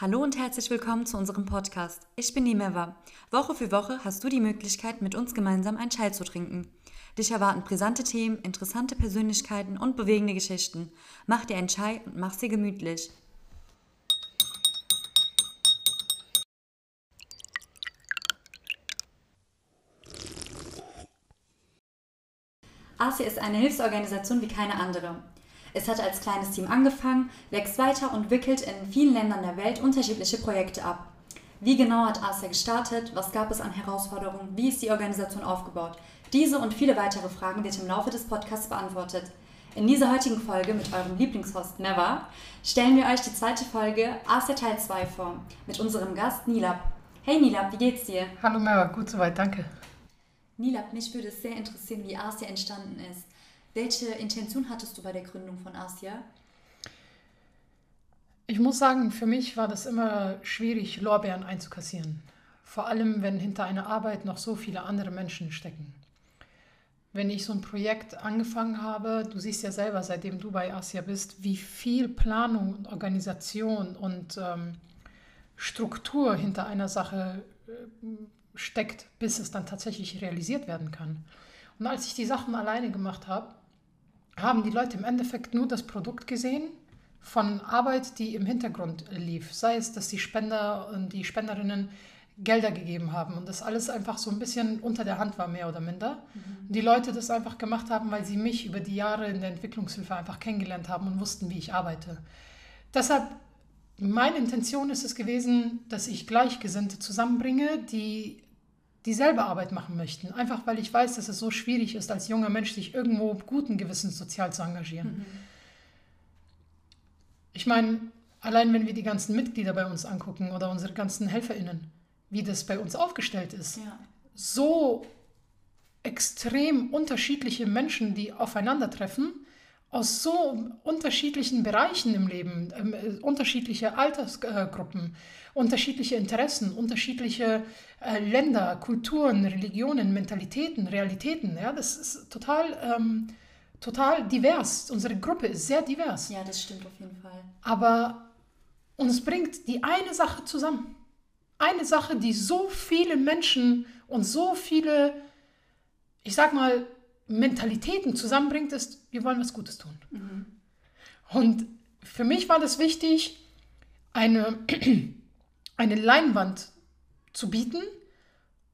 Hallo und herzlich willkommen zu unserem Podcast. Ich bin Nimeva. Woche für Woche hast du die Möglichkeit, mit uns gemeinsam einen Chai zu trinken. Dich erwarten brisante Themen, interessante Persönlichkeiten und bewegende Geschichten. Mach dir einen Chai und mach sie gemütlich. ASIA ist eine Hilfsorganisation wie keine andere. Es hat als kleines Team angefangen, wächst weiter und wickelt in vielen Ländern der Welt unterschiedliche Projekte ab. Wie genau hat ASIA gestartet? Was gab es an Herausforderungen? Wie ist die Organisation aufgebaut? Diese und viele weitere Fragen wird im Laufe des Podcasts beantwortet. In dieser heutigen Folge mit eurem Lieblingshost Never stellen wir euch die zweite Folge ASIA Teil 2 vor mit unserem Gast Nilab. Hey Nilab, wie geht's dir? Hallo Never, gut soweit, danke. Nilab, mich würde es sehr interessieren, wie ASIA entstanden ist. Welche Intention hattest du bei der Gründung von ASIA? Ich muss sagen, für mich war das immer schwierig, Lorbeeren einzukassieren. Vor allem, wenn hinter einer Arbeit noch so viele andere Menschen stecken. Wenn ich so ein Projekt angefangen habe, du siehst ja selber, seitdem du bei ASIA bist, wie viel Planung und Organisation und ähm, Struktur hinter einer Sache äh, steckt, bis es dann tatsächlich realisiert werden kann. Und als ich die Sachen alleine gemacht habe, haben die Leute im Endeffekt nur das Produkt gesehen von Arbeit, die im Hintergrund lief. Sei es, dass die Spender und die Spenderinnen Gelder gegeben haben und das alles einfach so ein bisschen unter der Hand war, mehr oder minder. Mhm. Die Leute das einfach gemacht haben, weil sie mich über die Jahre in der Entwicklungshilfe einfach kennengelernt haben und wussten, wie ich arbeite. Deshalb, meine Intention ist es gewesen, dass ich Gleichgesinnte zusammenbringe, die dieselbe Arbeit machen möchten. Einfach weil ich weiß, dass es so schwierig ist, als junger Mensch sich irgendwo guten Gewissens sozial zu engagieren. Mhm. Ich meine, allein wenn wir die ganzen Mitglieder bei uns angucken oder unsere ganzen HelferInnen, wie das bei uns aufgestellt ist, ja. so extrem unterschiedliche Menschen, die aufeinandertreffen, aus so unterschiedlichen Bereichen im Leben, äh, unterschiedliche Altersgruppen, unterschiedliche Interessen, unterschiedliche äh, Länder, Kulturen, Religionen, Mentalitäten, Realitäten. Ja, das ist total, ähm, total divers. Unsere Gruppe ist sehr divers. Ja, das stimmt auf jeden Fall. Aber uns bringt die eine Sache zusammen. Eine Sache, die so viele Menschen und so viele, ich sag mal, Mentalitäten zusammenbringt, ist, wir wollen was Gutes tun. Mhm. Und für mich war das wichtig, eine, eine Leinwand zu bieten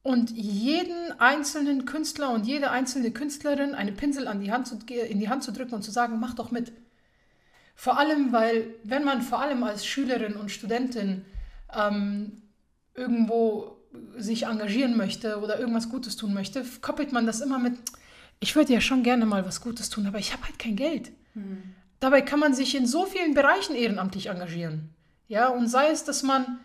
und jeden einzelnen Künstler und jede einzelne Künstlerin eine Pinsel an die Hand zu, in die Hand zu drücken und zu sagen, mach doch mit. Vor allem, weil wenn man vor allem als Schülerin und Studentin ähm, irgendwo sich engagieren möchte oder irgendwas Gutes tun möchte, koppelt man das immer mit, ich würde ja schon gerne mal was Gutes tun, aber ich habe halt kein Geld. Mhm. Dabei kann man sich in so vielen Bereichen ehrenamtlich engagieren. Ja, und sei es, dass man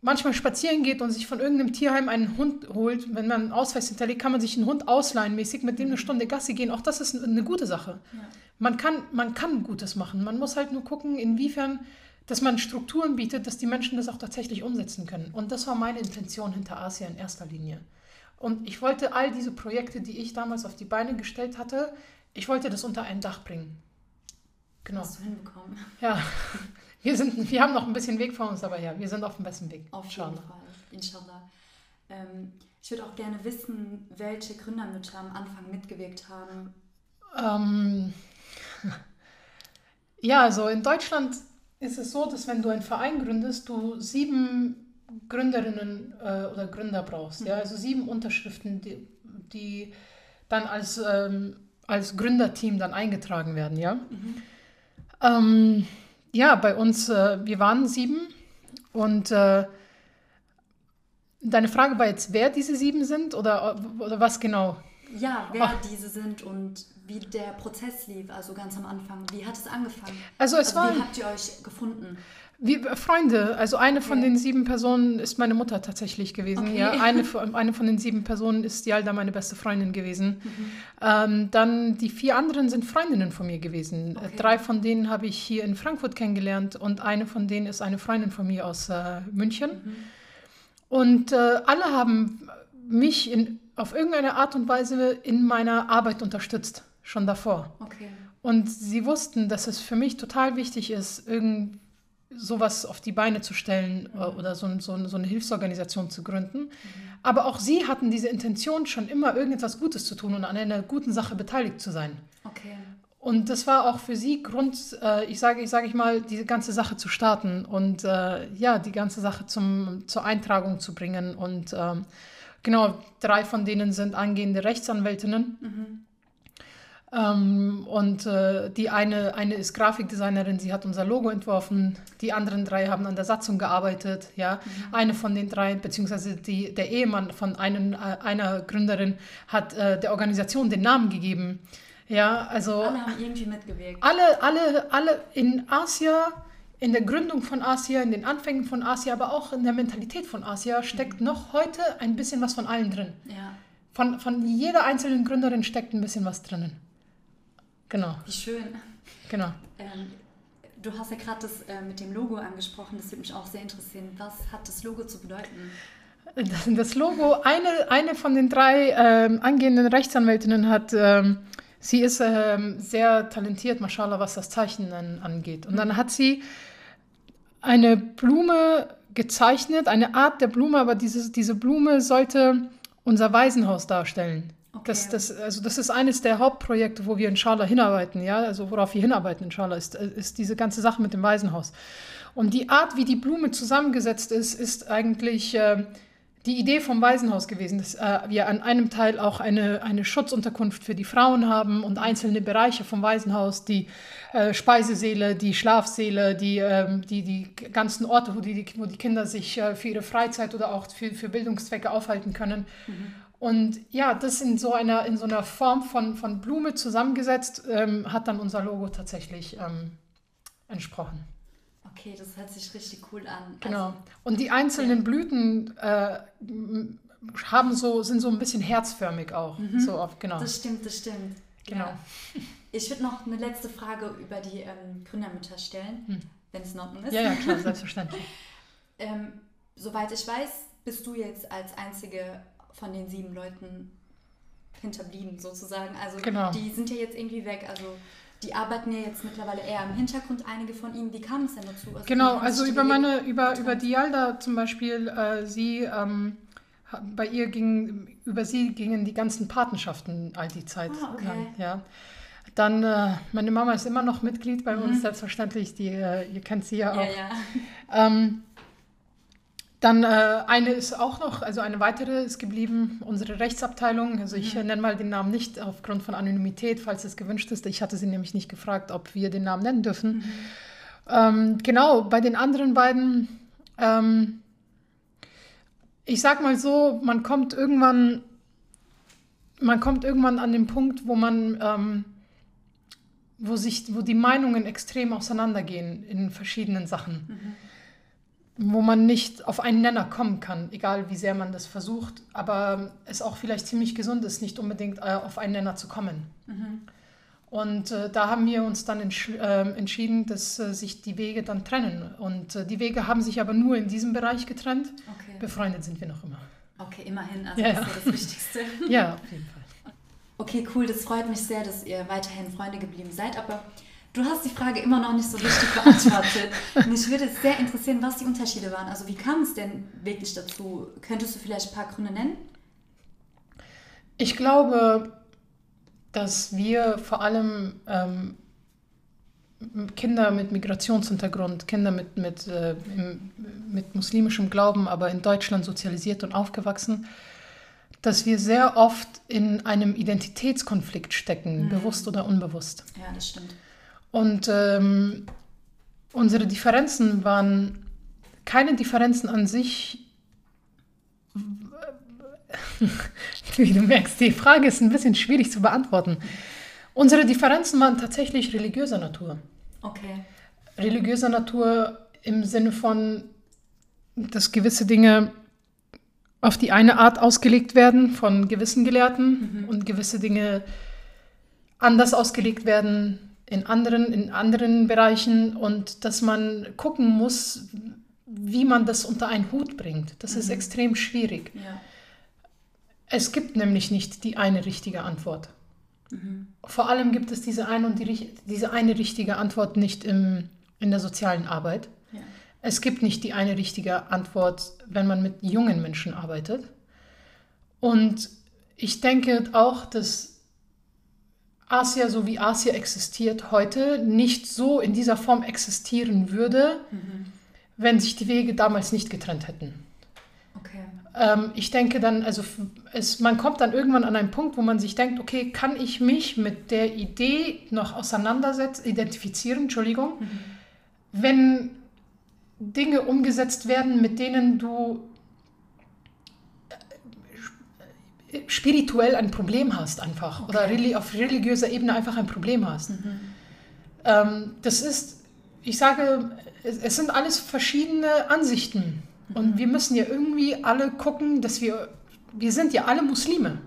manchmal spazieren geht und sich von irgendeinem Tierheim einen Hund holt, wenn man einen Ausweis hinterlegt, kann man sich einen Hund ausleihen, mäßig mit dem eine Stunde Gassi gehen. Auch das ist eine gute Sache. Ja. Man, kann, man kann Gutes machen. Man muss halt nur gucken, inwiefern, dass man Strukturen bietet, dass die Menschen das auch tatsächlich umsetzen können. Und das war meine Intention hinter Asia in erster Linie. Und ich wollte all diese Projekte, die ich damals auf die Beine gestellt hatte, ich wollte das unter ein Dach bringen. Genau. Hast du hinbekommen. Ja, wir, sind, wir haben noch ein bisschen Weg vor uns, aber ja, wir sind auf dem besten Weg. Auf jeden Fall, inshallah. Ähm, ich würde auch gerne wissen, welche Gründermütter am Anfang mitgewirkt haben. Ähm, ja, also in Deutschland ist es so, dass wenn du einen Verein gründest, du sieben Gründerinnen äh, oder Gründer brauchst. Mhm. Ja? Also sieben Unterschriften, die, die dann als, ähm, als Gründerteam dann eingetragen werden. Ja, mhm. ähm, ja bei uns, äh, wir waren sieben und äh, deine Frage war jetzt, wer diese sieben sind oder, oder was genau? Ja, wer Ach. diese sind und wie der Prozess lief, also ganz am Anfang. Wie hat es angefangen? Also es also, war. Wie habt ihr euch gefunden? Wie, Freunde, also eine von okay. den sieben Personen ist meine Mutter tatsächlich gewesen. Okay. Ja, eine, eine von den sieben Personen ist Yalda, meine beste Freundin gewesen. Mhm. Ähm, dann die vier anderen sind Freundinnen von mir gewesen. Okay. Drei von denen habe ich hier in Frankfurt kennengelernt und eine von denen ist eine Freundin von mir aus äh, München. Mhm. Und äh, alle haben mich in, auf irgendeine Art und Weise in meiner Arbeit unterstützt, schon davor. Und sie wussten, dass es für mich total wichtig ist, irgendwie sowas auf die Beine zu stellen mhm. oder so, so, so, eine Hilfsorganisation zu gründen. Mhm. Aber auch sie hatten diese Intention, schon immer irgendetwas Gutes zu tun und an einer guten Sache beteiligt zu sein. Okay. Und das war auch für sie Grund, äh, ich sage ich, sag ich mal, diese ganze Sache zu starten und äh, ja, die ganze Sache zum, zur Eintragung zu bringen. Und ähm, genau, drei von denen sind angehende Rechtsanwältinnen. Mhm. Ähm, und äh, die eine, eine ist Grafikdesignerin, sie hat unser Logo entworfen. Die anderen drei haben an der Satzung gearbeitet. Ja. Mhm. Eine von den drei, beziehungsweise die, der Ehemann von einen, äh, einer Gründerin, hat äh, der Organisation den Namen gegeben. Ja, also alle haben irgendwie mitgewirkt. Alle, alle, alle in Asia, in der Gründung von Asia, in den Anfängen von Asia, aber auch in der Mentalität von Asia steckt mhm. noch heute ein bisschen was von allen drin. Ja. Von, von jeder einzelnen Gründerin steckt ein bisschen was drinnen. Genau. Wie schön. Genau. Ähm, du hast ja gerade das äh, mit dem Logo angesprochen, das würde mich auch sehr interessieren. Was hat das Logo zu bedeuten? Das Logo, eine, eine von den drei ähm, angehenden Rechtsanwältinnen hat ähm, Sie ist ähm, sehr talentiert, mashallah, was das Zeichnen angeht. Und dann hat sie eine Blume gezeichnet, eine Art der Blume, aber dieses, diese Blume sollte unser Waisenhaus darstellen. Okay. Das, das, also das ist eines der Hauptprojekte, wo wir inshallah hinarbeiten, ja, also worauf wir hinarbeiten, inshallah, ist, ist diese ganze Sache mit dem Waisenhaus. Und die Art, wie die Blume zusammengesetzt ist, ist eigentlich äh, die Idee vom Waisenhaus gewesen, dass äh, wir an einem Teil auch eine, eine Schutzunterkunft für die Frauen haben und einzelne Bereiche vom Waisenhaus, die äh, Speisesäle, die Schlafsäle, die, ähm, die, die ganzen Orte, wo die, wo die Kinder sich äh, für ihre Freizeit oder auch für, für Bildungszwecke aufhalten können. Mhm. Und ja, das in so einer, in so einer Form von, von Blume zusammengesetzt, ähm, hat dann unser Logo tatsächlich ähm, entsprochen. Okay, das hört sich richtig cool an. Genau. Also, und die einzelnen. Blüten äh, haben so, sind so ein bisschen herzförmig auch. Mhm. So oft, genau. Das stimmt, das stimmt. Genau. Ja. Ich würde noch eine letzte Frage über die ähm, Gründermütter stellen, hm. wenn es in Ordnung ist. Ja, ja, klar, selbstverständlich. ähm, soweit ich weiß, bist du jetzt als einzige von den sieben Leuten hinterblieben, sozusagen. Also genau. die sind ja jetzt irgendwie weg. Also die arbeiten ja jetzt mittlerweile eher im Hintergrund, einige von ihnen. Wie kam es denn dazu? Also genau, also über meine, über, über Dialda zum Beispiel, äh, sie, ähm, bei ihr ging, über sie gingen die ganzen Patenschaften all die Zeit. Ah, okay. An, ja. Dann, äh, meine Mama ist immer noch Mitglied bei mhm. uns, selbstverständlich, die, äh, ihr kennt sie ja auch. Ja, ja. Ähm, dann äh, eine ist auch noch, also eine weitere ist geblieben, unsere Rechtsabteilung. Also ich mhm. nenne mal den Namen nicht aufgrund von Anonymität, falls es gewünscht ist. Ich hatte sie nämlich nicht gefragt, ob wir den Namen nennen dürfen. Mhm. Ähm, genau, bei den anderen beiden, ähm, ich sag mal so, man kommt irgendwann, man kommt irgendwann an den Punkt, wo man, ähm, wo sich, wo die Meinungen extrem auseinandergehen in verschiedenen Sachen. Mhm wo man nicht auf einen Nenner kommen kann, egal wie sehr man das versucht, aber es auch vielleicht ziemlich gesund ist, nicht unbedingt äh, auf einen Nenner zu kommen. Mhm. Und äh, da haben wir uns dann entsch äh, entschieden, dass äh, sich die Wege dann trennen. Und äh, die Wege haben sich aber nur in diesem Bereich getrennt. Okay. Befreundet sind wir noch immer. Okay, immerhin, also ja, das ist ja das Wichtigste. ja, auf jeden Fall. Okay, cool, das freut mich sehr, dass ihr weiterhin Freunde geblieben seid, aber Du hast die Frage immer noch nicht so richtig beantwortet. Mich würde es sehr interessieren, was die Unterschiede waren. Also wie kam es denn wirklich dazu? Könntest du vielleicht ein paar Gründe nennen? Ich glaube, dass wir vor allem ähm, Kinder mit Migrationshintergrund, Kinder mit, mit, äh, im, mit muslimischem Glauben, aber in Deutschland sozialisiert und aufgewachsen, dass wir sehr oft in einem Identitätskonflikt stecken, mhm. bewusst oder unbewusst. Ja, das stimmt. Und ähm, unsere Differenzen waren keine Differenzen an sich. Wie du merkst, die Frage ist ein bisschen schwierig zu beantworten. Unsere Differenzen waren tatsächlich religiöser Natur. Okay. Religiöser Natur im Sinne von, dass gewisse Dinge auf die eine Art ausgelegt werden von gewissen Gelehrten mhm. und gewisse Dinge anders ausgelegt werden in anderen, in anderen Bereichen und dass man gucken muss, wie man das unter einen Hut bringt. Das mhm. ist extrem schwierig. Ja. Es gibt nämlich nicht die eine richtige Antwort. Mhm. Vor allem gibt es diese eine und die, diese eine richtige Antwort nicht im, in der sozialen Arbeit. Ja. Es gibt nicht die eine richtige Antwort, wenn man mit jungen Menschen arbeitet. Und ich denke auch, dass Asia, so wie Asia existiert heute, nicht so in dieser Form existieren würde, mhm. wenn sich die Wege damals nicht getrennt hätten. Okay. Ähm, ich denke dann, also es, man kommt dann irgendwann an einen Punkt, wo man sich denkt, okay, kann ich mich mit der Idee noch auseinandersetzen, identifizieren, Entschuldigung, mhm. wenn Dinge umgesetzt werden, mit denen du spirituell ein Problem hast einfach okay. oder auf religiöser Ebene einfach ein Problem hast. Mhm. Ähm, das ist, ich sage, es, es, sind alles verschiedene Ansichten mhm. und wir müssen ja irgendwie alle gucken, dass wir, wir sind ja alle Muslime,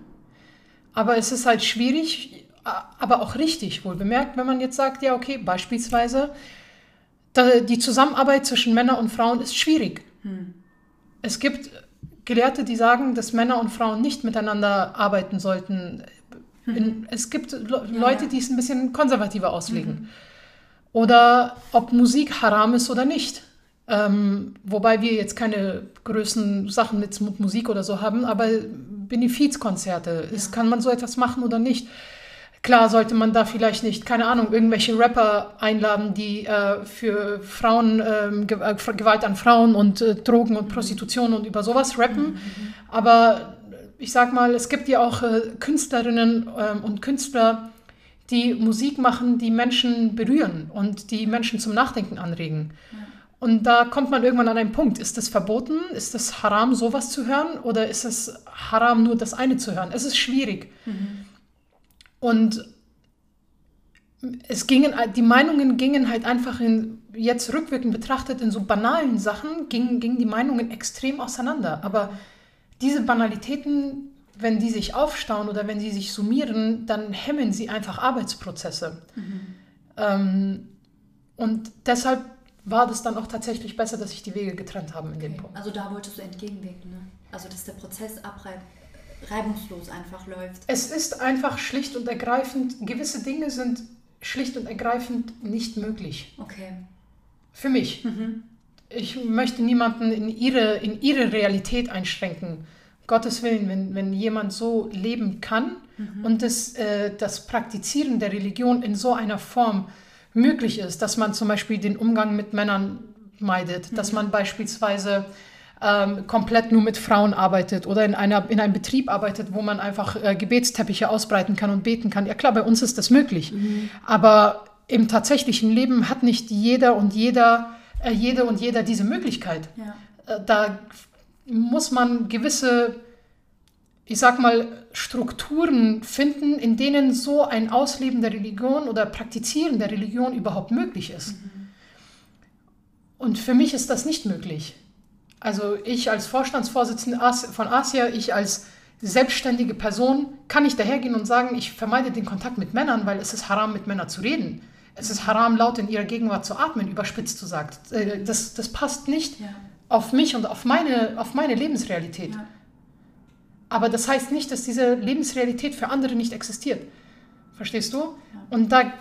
aber es ist halt schwierig, aber auch richtig wohl bemerkt, wenn man jetzt sagt, ja okay, beispielsweise die Zusammenarbeit zwischen Männern und Frauen ist schwierig. Mhm. Es gibt Gelehrte, die sagen, dass Männer und Frauen nicht miteinander arbeiten sollten. Mhm. In, es gibt Le ja, Leute, die es ein bisschen konservativer auslegen. Mhm. Oder ob Musik haram ist oder nicht. Ähm, wobei wir jetzt keine größten Sachen mit Musik oder so haben, aber Benefizkonzerte, ja. kann man so etwas machen oder nicht? Klar sollte man da vielleicht nicht, keine Ahnung, irgendwelche Rapper einladen, die äh, für Frauen, ähm, äh, Gewalt an Frauen und äh, Drogen und Prostitution und über sowas rappen. Mhm. Aber ich sag mal, es gibt ja auch äh, Künstlerinnen ähm, und Künstler, die Musik machen, die Menschen berühren und die Menschen zum Nachdenken anregen. Ja. Und da kommt man irgendwann an einen Punkt. Ist das verboten? Ist das haram, sowas zu hören? Oder ist es haram, nur das eine zu hören? Es ist schwierig. Mhm. Und es gingen, die Meinungen gingen halt einfach in, jetzt rückwirkend betrachtet, in so banalen Sachen, gingen, gingen die Meinungen extrem auseinander. Aber diese Banalitäten, wenn die sich aufstauen oder wenn sie sich summieren, dann hemmen sie einfach Arbeitsprozesse. Mhm. Ähm, und deshalb war das dann auch tatsächlich besser, dass sich die Wege getrennt haben in okay. dem Punkt. Also da wolltest du entgegenwirken, ne? Also dass der Prozess abreibt reibungslos einfach läuft. Es ist einfach schlicht und ergreifend, gewisse Dinge sind schlicht und ergreifend nicht möglich. Okay. Für mich. Mhm. Ich möchte niemanden in ihre, in ihre Realität einschränken. Gottes Willen, wenn, wenn jemand so leben kann mhm. und das, äh, das Praktizieren der Religion in so einer Form möglich ist, dass man zum Beispiel den Umgang mit Männern meidet, mhm. dass man beispielsweise ähm, komplett nur mit Frauen arbeitet oder in, einer, in einem Betrieb arbeitet, wo man einfach äh, Gebetsteppiche ausbreiten kann und beten kann. Ja klar, bei uns ist das möglich. Mhm. Aber im tatsächlichen Leben hat nicht jeder und jeder, äh, jede und jeder diese Möglichkeit. Ja. Äh, da muss man gewisse, ich sag mal, Strukturen finden, in denen so ein Ausleben der Religion oder Praktizieren der Religion überhaupt möglich ist. Mhm. Und für mich ist das nicht möglich. Also ich als Vorstandsvorsitzende von Asia, ich als selbstständige Person, kann nicht dahergehen und sagen, ich vermeide den Kontakt mit Männern, weil es ist haram, mit Männern zu reden. Es ist haram, laut in ihrer Gegenwart zu atmen, überspitzt gesagt. Äh, das, das passt nicht ja. auf mich und auf meine, auf meine Lebensrealität. Ja. Aber das heißt nicht, dass diese Lebensrealität für andere nicht existiert. Verstehst du? Ja. Und da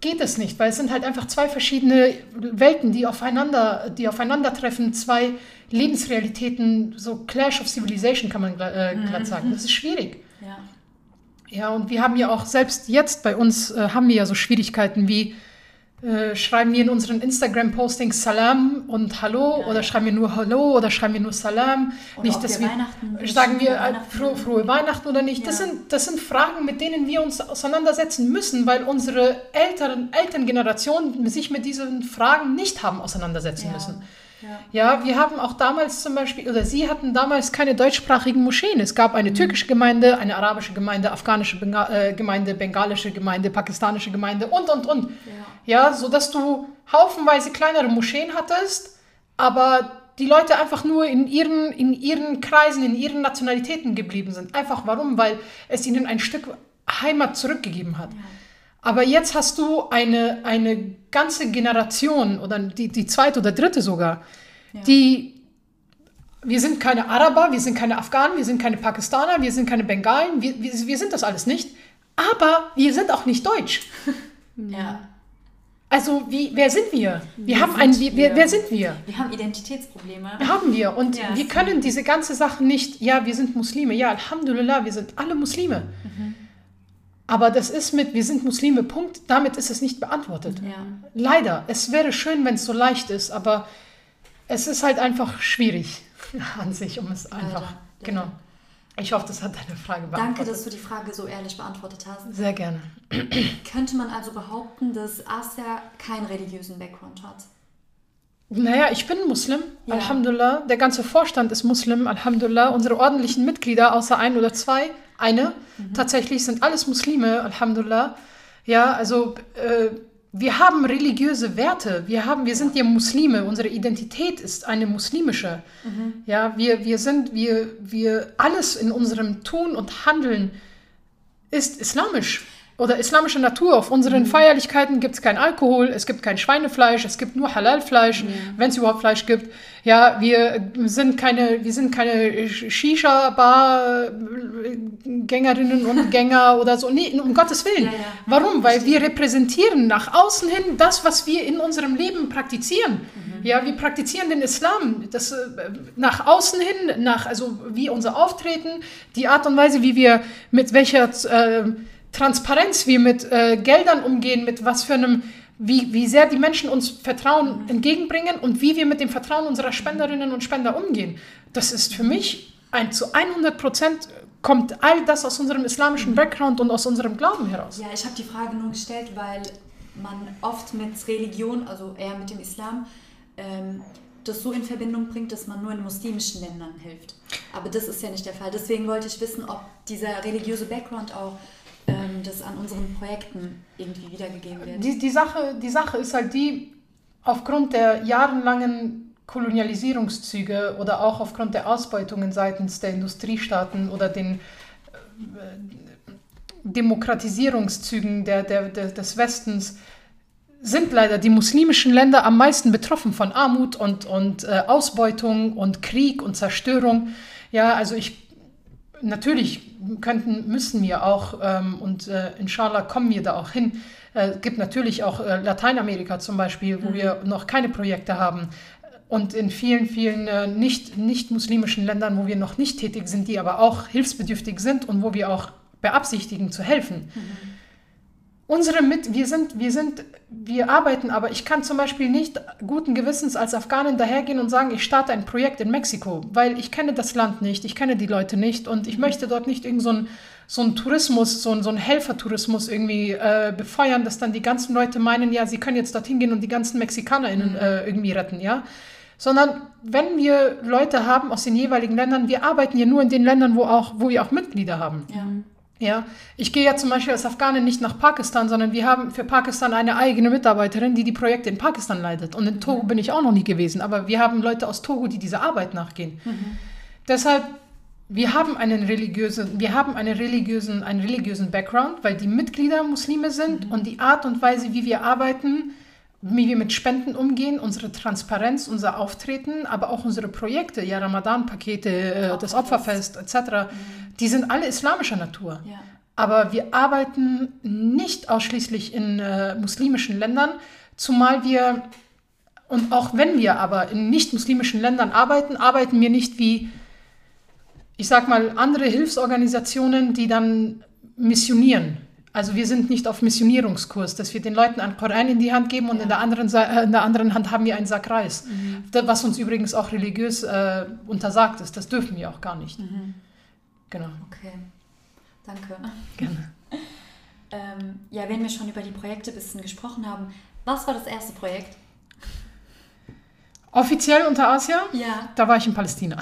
geht es nicht, weil es sind halt einfach zwei verschiedene Welten, die aufeinander, die aufeinandertreffen, zwei Lebensrealitäten, so Clash of Civilization kann man äh, glatt sagen. Das ist schwierig. Ja. ja, und wir haben ja auch selbst jetzt bei uns äh, haben wir ja so Schwierigkeiten wie äh, schreiben wir in unseren Instagram-Postings Salam und Hallo ja, oder schreiben wir nur Hallo oder schreiben wir nur Salam. Oder nicht, dass wir, sagen wir äh, frohe, frohe Weihnachten oder nicht. Ja. Das, sind, das sind Fragen, mit denen wir uns auseinandersetzen müssen, weil unsere Eltern, Elterngeneration sich mit diesen Fragen nicht haben auseinandersetzen ja. müssen. Ja. wir haben auch damals zum Beispiel, oder Sie hatten damals keine deutschsprachigen Moscheen. Es gab eine mhm. türkische Gemeinde, eine arabische Gemeinde, afghanische Benga äh, Gemeinde, bengalische Gemeinde, pakistanische Gemeinde und, und, und. Ja. ja, sodass du haufenweise kleinere Moscheen hattest, aber die Leute einfach nur in ihren, in ihren Kreisen, in ihren Nationalitäten geblieben sind. Einfach warum? Weil es ihnen ein Stück Heimat zurückgegeben hat. Ja. Aber jetzt hast du eine, eine ganze Generation oder die, die zweite oder dritte sogar, ja. die wir sind keine Araber, wir sind keine Afghanen, wir sind keine Pakistaner, wir sind keine Bengalen, wir, wir, wir sind das alles nicht. Aber wir sind auch nicht deutsch. Ja. Also, wie, wer sind wir? Wir Wer haben ein, wir, wer, wer sind wir? Wir haben Identitätsprobleme. Haben wir. Und Ja, wir können diese ganze Sache nicht, ja, wir sind Muslime. Ja, Alhamdulillah, wir sind alle Muslime. Aber das ist mit, wir sind Muslime, Punkt. Damit ist es nicht beantwortet. Ja. Leider. Es wäre schön, wenn es so leicht ist, aber es ist halt einfach schwierig an sich, um es einfach. Leider. Genau. Ich hoffe, das hat deine Frage beantwortet. Danke, dass du die Frage so ehrlich beantwortet hast. Sehr gerne. Könnte man also behaupten, dass Asia keinen religiösen Background hat? Naja, ich bin Muslim, Ja. Alhamdulillah. Der ganze Vorstand ist Muslim, Alhamdulillah. Unsere ordentlichen Mitglieder, außer ein oder zwei, eine, tatsächlich sind alles Muslime, Alhamdulillah. Ja, also äh, wir haben religiöse Werte. Wir, haben, wir sind ja Muslime. Unsere Identität ist eine muslimische. Ja, wir, wir sind, wir, wir, alles in unserem Tun und Handeln ist islamisch oder islamischer Natur. Auf unseren Feierlichkeiten gibt es kein Alkohol, es gibt kein Schweinefleisch, es gibt nur Halalfleisch, wenn es überhaupt Fleisch gibt. Ja, wir sind keine, wir sind keine Shisha-Bar-Gängerinnen und Gänger oder so. Nee, um Gottes Willen. Ja, ja. Warum? Weil wir repräsentieren nach außen hin das, was wir in unserem Leben praktizieren. Ja, wir praktizieren den Islam. Das, äh, nach außen hin, nach, also wie unser Auftreten, die Art und Weise, wie wir, mit welcher äh, Transparenz wir mit äh, Geldern umgehen, mit was für einem, wie, wie sehr die Menschen uns Vertrauen entgegenbringen und wie wir mit dem Vertrauen unserer Spenderinnen und Spender umgehen. Das ist für mich ein, zu 100 Prozent kommt all das aus unserem islamischen Background und aus unserem Glauben heraus. Ja, ich habe die Frage nur gestellt, weil man oft mit Religion, also eher mit dem Islam, ähm, das so in Verbindung bringt, dass man nur in muslimischen Ländern hilft. Aber das ist ja nicht der Fall. Deswegen wollte ich wissen, ob dieser religiöse Background auch ähm, das an unseren Projekten irgendwie wiedergegeben wird. Die, die, Sache, die Sache ist halt die, aufgrund der jahrelangen Kolonialisierungszüge oder auch aufgrund der Ausbeutungen seitens der Industriestaaten oder den äh, Demokratisierungszügen der, der, der, des Westens sind leider die muslimischen Länder am meisten betroffen von Armut und, und äh, Ausbeutung und Krieg und Zerstörung. Ja, also ich natürlich könnten, müssen wir auch, ähm, und äh, inshallah kommen wir da auch hin. Es äh, gibt natürlich auch äh, Lateinamerika zum Beispiel, wo mhm. wir noch keine Projekte haben. Und in vielen, vielen äh, nicht, nicht muslimischen Ländern, wo wir noch nicht tätig sind, die aber auch hilfsbedürftig sind und wo wir auch beabsichtigen zu helfen. Mhm. Unsere mit, wir sind, wir sind, wir arbeiten, aber ich kann zum Beispiel nicht guten Gewissens als Afghanin dahergehen und sagen, ich starte ein Projekt in Mexiko, weil ich kenne das Land nicht, ich kenne die Leute nicht und ich möchte dort nicht irgend so ein, so ein Tourismus, so ein, so ein Helfertourismus irgendwie äh, befeuern, dass dann die ganzen Leute meinen, ja, sie können jetzt dorthin gehen und die ganzen MexikanerInnen äh, irgendwie retten, ja. Sondern wenn wir Leute haben aus den jeweiligen Ländern, wir arbeiten ja nur in den Ländern, wo, auch, wo wir auch Mitglieder haben. Ja. Ja, ich gehe ja zum Beispiel als Afghanin nicht nach Pakistan, sondern wir haben für Pakistan eine eigene Mitarbeiterin, die die Projekte in Pakistan leitet. Und in Togo bin ich auch noch nie gewesen, aber wir haben Leute aus Togo, die dieser Arbeit nachgehen. Mhm. Deshalb, wir haben einen religiösen, wir haben einen religiösen, einen religiösen Background, weil die Mitglieder Muslime sind mhm. und die Art und Weise, wie wir arbeiten, wie wir mit Spenden umgehen, unsere Transparenz, unser Auftreten, aber auch unsere Projekte, ja, Ramadan-Pakete, äh, das Opferfest etc., mhm. die sind alle islamischer Natur. Ja. Aber wir arbeiten nicht ausschließlich in äh, muslimischen Ländern, zumal wir, und auch wenn wir aber in nicht-muslimischen Ländern arbeiten, arbeiten wir nicht wie, ich sag mal, andere Hilfsorganisationen, die dann missionieren. Also wir sind nicht auf Missionierungskurs, dass wir den Leuten einen Koran in die Hand geben und ja. in, der anderen, äh, in der anderen Hand haben wir einen Sack Reis. Mhm. Was uns übrigens auch religiös äh, untersagt ist. Das dürfen wir auch gar nicht. Mhm. Genau. Okay, danke. Gerne. ähm, ja, wenn wir schon über die Projekte ein bisschen gesprochen haben, was war das erste Projekt? Offiziell unter Asia? Ja. Da war ich in Palästina.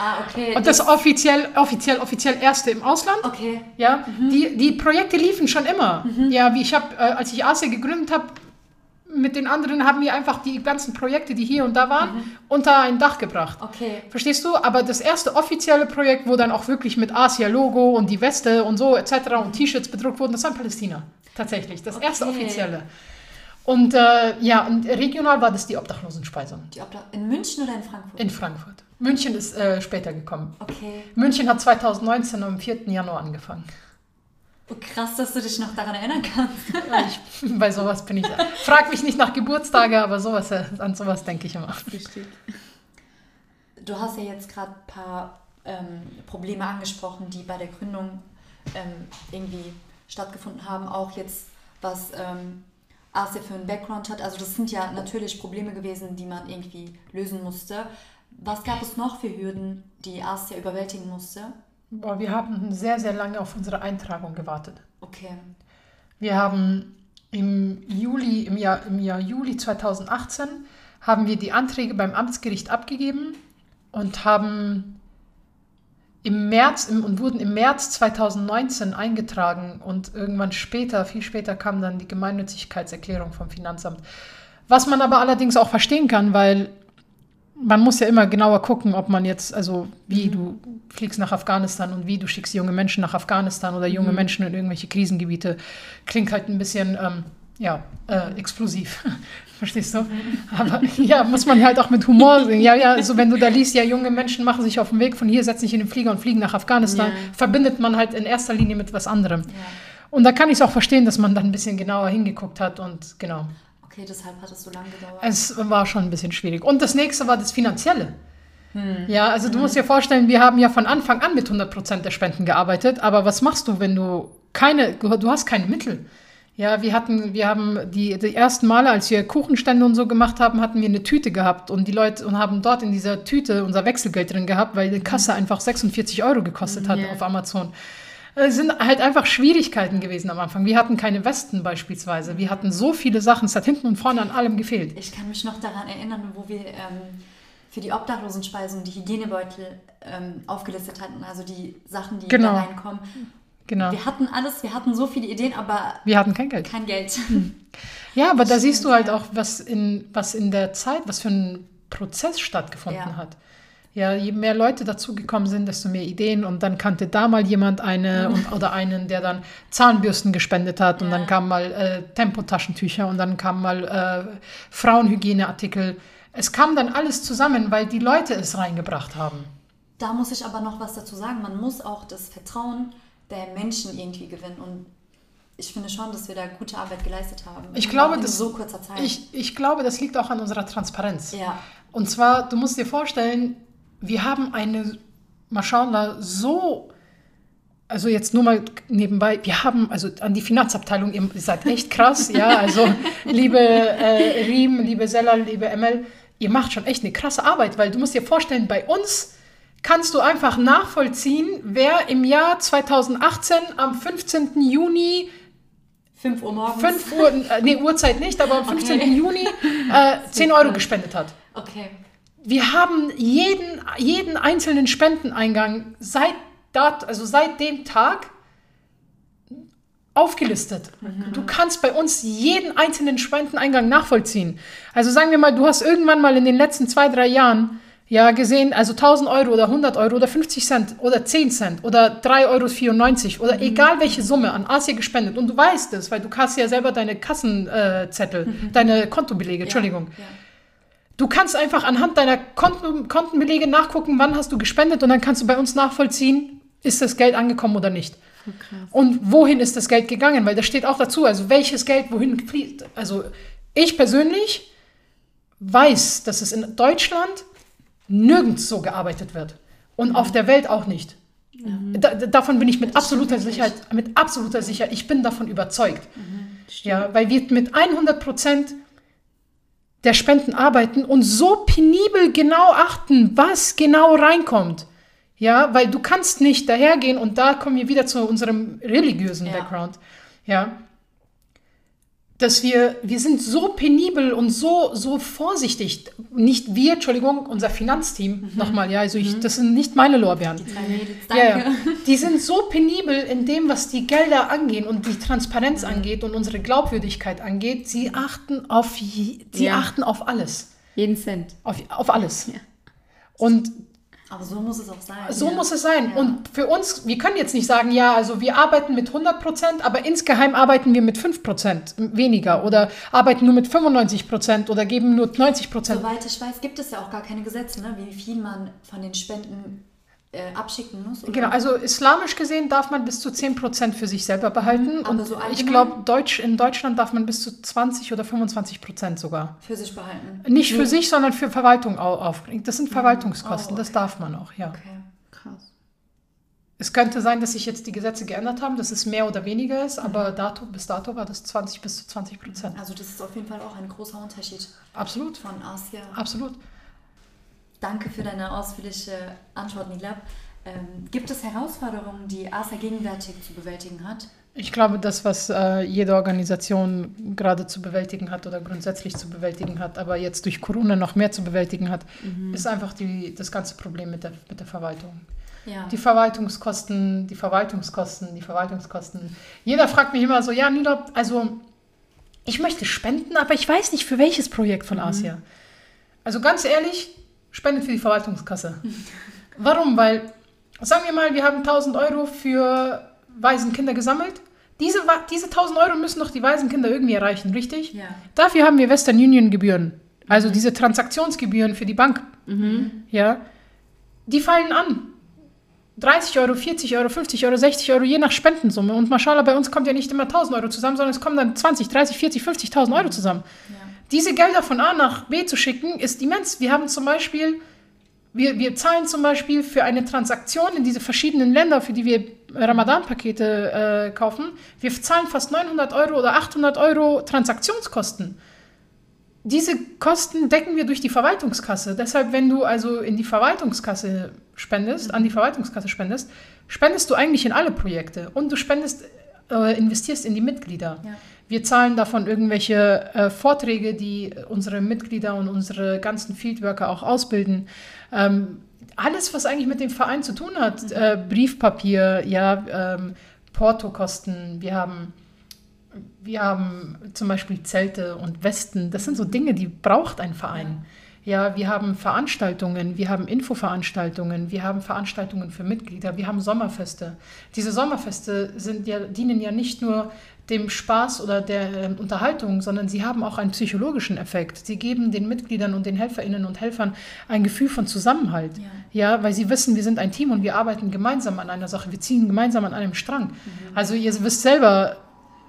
Ah, okay. Und das, das offiziell, offiziell, offiziell erste im Ausland. Okay. Ja, mhm. die, die Projekte liefen schon immer. Mhm. Ja, wie ich habe, äh, als ich Asia gegründet habe, mit den anderen haben wir einfach die ganzen Projekte, die hier und da waren, mhm. unter ein Dach gebracht. Okay. Verstehst du? Aber das erste offizielle Projekt, wo dann auch wirklich mit Asia-Logo und die Weste und so etc. und T-Shirts bedruckt wurden, das war in Palästina. Tatsächlich. Das Okay. erste offizielle. Und äh, ja, und regional war das die Obdachlosenspeisung. Die Obla in München oder in Frankfurt? In Frankfurt. München ist äh, später gekommen. okay. München hat 2019 am 4. Januar angefangen. Oh, krass, dass du dich noch daran erinnern kannst. ich, bei sowas bin ich. Frag mich nicht nach Geburtstage, aber sowas, an sowas denke ich immer. Richtig. Du hast ja jetzt gerade ein paar ähm, Probleme angesprochen, die bei der Gründung ähm, irgendwie stattgefunden haben. Auch jetzt, was ähm, Asia für einen Background hat. Also das sind ja natürlich Probleme gewesen, die man irgendwie lösen musste. Was gab es noch für Hürden, die Asia überwältigen musste? Boah, wir haben sehr, sehr lange auf unsere Eintragung gewartet. Okay. Wir haben im Juli, im Jahr, im Jahr Juli 2018 haben wir die Anträge beim Amtsgericht abgegeben und haben im März im, und wurden im März 2019 eingetragen und irgendwann später, viel später kam dann die Gemeinnützigkeitserklärung vom Finanzamt. Was man aber allerdings auch verstehen kann, weil man muss ja immer genauer gucken, ob man jetzt, also wie mhm. du fliegst nach Afghanistan und wie du schickst junge Menschen nach Afghanistan oder junge mhm. Menschen in irgendwelche Krisengebiete. Klingt halt ein bisschen, ähm, ja, äh, explosiv. Verstehst du? Aber ja, muss man halt auch mit Humor sehen. Ja, ja, also wenn du da liest, ja, junge Menschen machen sich auf den Weg von hier, setzen sich in den Flieger und fliegen nach Afghanistan, ja. verbindet man halt in erster Linie mit was anderem. Ja. Und da kann ich es auch verstehen, dass man dann ein bisschen genauer hingeguckt hat und genau. Okay, deshalb hat es so lange gedauert. Es war schon ein bisschen schwierig. Und das nächste war das Finanzielle. Hm. Ja, also du musst dir vorstellen, wir haben ja von Anfang an mit 100% der Spenden gearbeitet, aber was machst du, wenn du keine, du hast keine Mittel? Ja, wir hatten, wir haben die, die ersten Male, als wir Kuchenstände und so gemacht haben, hatten wir eine Tüte gehabt und die Leute und haben dort in dieser Tüte unser Wechselgeld drin gehabt, weil die Kasse hm. einfach 46 Euro gekostet hat yeah. auf Amazon. Es sind halt einfach Schwierigkeiten gewesen am Anfang. Wir hatten keine Westen beispielsweise. Wir hatten so viele Sachen. Es hat hinten und vorne an allem gefehlt. Ich kann mich noch daran erinnern, wo wir ähm, für die Obdachlosenspeisung die Hygienebeutel ähm, aufgelistet hatten. Also die Sachen, die genau. da reinkommen. Genau. Wir hatten alles, wir hatten so viele Ideen, aber wir hatten kein Geld. Kein Geld. Hm. Ja, aber da siehst du halt auch, was in, was in der Zeit, was für ein Prozess stattgefunden ja. hat. Ja, je mehr Leute dazugekommen sind, desto mehr Ideen. Und dann kannte da mal jemand eine und, oder einen, der dann Zahnbürsten gespendet hat. Und ja. dann kam mal äh, Tempotaschentücher und dann kam mal äh, Frauenhygieneartikel. Es kam dann alles zusammen, weil die Leute es reingebracht haben. Da muss ich aber noch was dazu sagen. Man muss auch das Vertrauen der Menschen irgendwie gewinnen. Und ich finde schon, dass wir da gute Arbeit geleistet haben. Ich glaube, das, so kurzer Zeit. Ich, ich glaube, das liegt auch an unserer Transparenz. Ja. Und zwar, du musst dir vorstellen, wir haben eine, Mashallah, so, also jetzt nur mal nebenbei, wir haben, also an die Finanzabteilung, ihr seid echt krass, ja, also liebe äh, Riem, liebe Sellal, liebe Emel, ihr macht schon echt eine krasse Arbeit, weil du musst dir vorstellen, bei uns kannst du einfach nachvollziehen, wer im Jahr 2018 am 15. Juni 5 Uhr morgens. 5 Uhr, äh, nee, Uhrzeit nicht, aber am 15. Okay. Juni äh, 10 Euro gespendet hat. Okay wir haben jeden, jeden einzelnen Spendeneingang seit, dat, also seit dem Tag aufgelistet. Mhm. Du kannst bei uns jeden einzelnen Spendeneingang nachvollziehen. Also sagen wir mal, du hast irgendwann mal in den letzten zwei, drei Jahren ja gesehen, also 1000 Euro oder 100 Euro oder 50 Cent oder 10 Cent oder 3,94 Euro oder mhm. egal welche Summe an Asia gespendet und du weißt es, weil du hast ja selber deine Kassenzettel, mhm. deine Kontobelege, Entschuldigung. Ja, ja. Du kannst einfach anhand deiner Konten, Kontenbelege nachgucken, wann hast du gespendet und dann kannst du bei uns nachvollziehen, ist das Geld angekommen oder nicht. Okay. Und wohin ist das Geld gegangen? Weil das steht auch dazu, also welches Geld wohin fließt. Also ich persönlich weiß, dass es in Deutschland nirgends so gearbeitet wird und mhm. auf der Welt auch nicht. Mhm. Da, davon bin ich mit absoluter Sicherheit, mit absoluter Sicherheit, ich bin davon überzeugt. Mhm. Ja, weil wir mit 100 Prozent der Spenden arbeiten und so penibel genau achten, was genau reinkommt. Ja, weil du kannst nicht dahergehen und da kommen wir wieder zu unserem religiösen ja. Background. Ja, dass wir, wir sind so penibel und so, so vorsichtig. Nicht wir, Entschuldigung, unser Finanzteam, mhm. nochmal, ja, also ich, mhm. das sind nicht meine Lorbeeren. Die, danke. Ja, die sind so penibel in dem, was die Gelder angehen und die Transparenz mhm. angeht und unsere Glaubwürdigkeit angeht. Sie achten auf, sie ja. achten auf alles. Jeden Cent. Auf, auf alles. Ja. Und aber so muss es auch sein. So ja. muss es sein. Ja. Und für uns, wir können jetzt nicht sagen, ja, also wir arbeiten mit 100 Prozent, aber insgeheim arbeiten wir mit 5 Prozent weniger oder arbeiten nur mit 95 Prozent oder geben nur 90 Prozent. Soweit ich weiß, gibt es ja auch gar keine Gesetze, ne? wie viel man von den Spenden äh, abschicken muss? Oder? Genau, also islamisch gesehen darf man bis zu 10% für sich selber behalten. Mhm, aber und so ich glaube, Deutsch, in Deutschland darf man bis zu 20 oder 25% sogar. Für sich behalten. Nicht für sich, sondern für Verwaltung au- aufbringen. Das sind Verwaltungskosten, Oh, das okay. darf man auch, ja. Okay, krass. Es könnte sein, dass sich jetzt die Gesetze geändert haben, dass es mehr oder weniger ist, aber dato, bis dato war das 20 bis zu 20 Prozent. Also das ist auf jeden Fall auch ein großer Unterschied Absolut, von Asia. absolut. Danke für deine ausführliche Antwort, Nilab. Ähm, gibt es Herausforderungen, die Asia gegenwärtig zu bewältigen hat? Ich glaube, das, was äh, jede Organisation gerade zu bewältigen hat oder grundsätzlich zu bewältigen hat, aber jetzt durch Corona noch mehr zu bewältigen hat, ist einfach die, das ganze Problem mit der, mit der Verwaltung. Ja. Die Verwaltungskosten, die Verwaltungskosten, die Verwaltungskosten. Jeder fragt mich immer so, ja, Nilab, also ich möchte spenden, aber ich weiß nicht für welches Projekt von Asia. Also ganz ehrlich, spendet für die Verwaltungskasse. Warum? Weil, sagen wir mal, wir haben 1000 Euro für Waisenkinder gesammelt. Diese, diese 1000 Euro müssen doch die Waisenkinder irgendwie erreichen, richtig? Ja. Dafür haben wir Western Union Gebühren. Also diese Transaktionsgebühren für die Bank. Ja. Die fallen an. 30 Euro, 40 Euro, 50 Euro, 60 Euro, je nach Spendensumme. Und Maschallah, bei uns kommt ja nicht immer 1000 Euro zusammen, sondern es kommen dann 20, 30, 40, 50.000 Euro zusammen. Ja. Diese Gelder von A nach B zu schicken, ist immens. Wir haben zum Beispiel, wir, wir zahlen zum Beispiel für eine Transaktion in diese verschiedenen Länder, für die wir Ramadan-Pakete äh, kaufen, wir zahlen fast 900 Euro oder 800 Euro Transaktionskosten. Diese Kosten decken wir durch die Verwaltungskasse. Deshalb, wenn du also in die Verwaltungskasse spendest, an die Verwaltungskasse spendest, spendest du eigentlich in alle Projekte und du spendest, äh, investierst in die Mitglieder. Ja. Wir zahlen davon irgendwelche äh, Vorträge, die unsere Mitglieder und unsere ganzen Fieldworker auch ausbilden. Ähm, alles, was eigentlich mit dem Verein zu tun hat, äh, Briefpapier, ja, ähm, Portokosten, wir haben, wir haben zum Beispiel Zelte und Westen. Das sind so Dinge, die braucht ein Verein. Ja, wir haben Veranstaltungen, wir haben Infoveranstaltungen, wir haben Veranstaltungen für Mitglieder, wir haben Sommerfeste. Diese Sommerfeste sind ja, dienen ja nicht nur dem Spaß oder der ähm, Unterhaltung, sondern sie haben auch einen psychologischen Effekt. Sie geben den Mitgliedern und den Helferinnen und Helfern ein Gefühl von Zusammenhalt. Ja. Ja, weil sie wissen, wir sind ein Team und wir arbeiten gemeinsam an einer Sache, wir ziehen gemeinsam an einem Strang. Also ihr wisst selber,